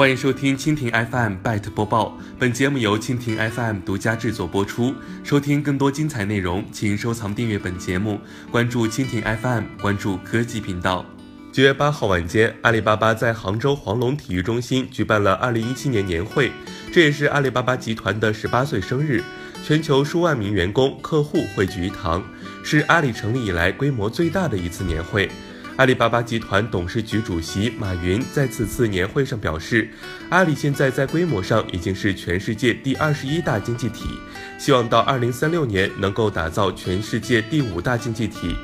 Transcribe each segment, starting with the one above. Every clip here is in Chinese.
欢迎收听蜻蜓 FM Byte 播报，本节目由蜻蜓 FM 独家制作播出。收听更多精彩内容，请收藏订阅本节目，关注蜻蜓 FM，关注科技频道。九月八号晚间，阿里巴巴在杭州黄龙体育中心举办了二零一七年年会，这也是阿里巴巴集团的十八岁生日，全球数万名员工、客户汇聚一堂，是阿里成立以来规模最大的一次年会。阿里巴巴集团董事局主席马云在此次年会上表示，阿里现在在规模上已经是全世界第二十一大经济体，希望到二零三六年能够打造全世界第五大经济体。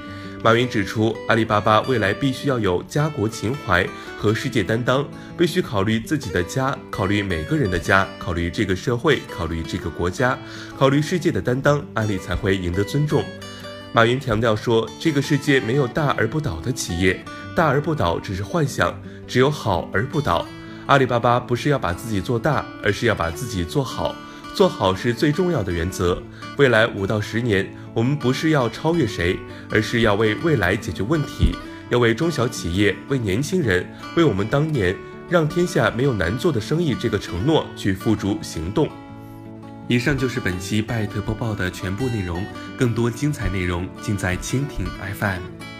马云指出，阿里巴巴未来必须要有家国情怀和世界担当，必须考虑自己的家，考虑每个人的家，考虑这个社会，考虑这个国家，考虑世界的担当，阿里才会赢得尊重。马云强调说：“这个世界没有大而不倒的企业，大而不倒只是幻想，只有好而不倒。阿里巴巴不是要把自己做大，而是要把自己做好，做好是最重要的原则。未来五到十年，我们不是要超越谁，而是要为未来解决问题，要为中小企业、为年轻人、为我们当年让天下没有难做的生意这个承诺去付诸行动。”以上就是本期拜特播报的全部内容，更多精彩内容尽在蜻蜓 FM。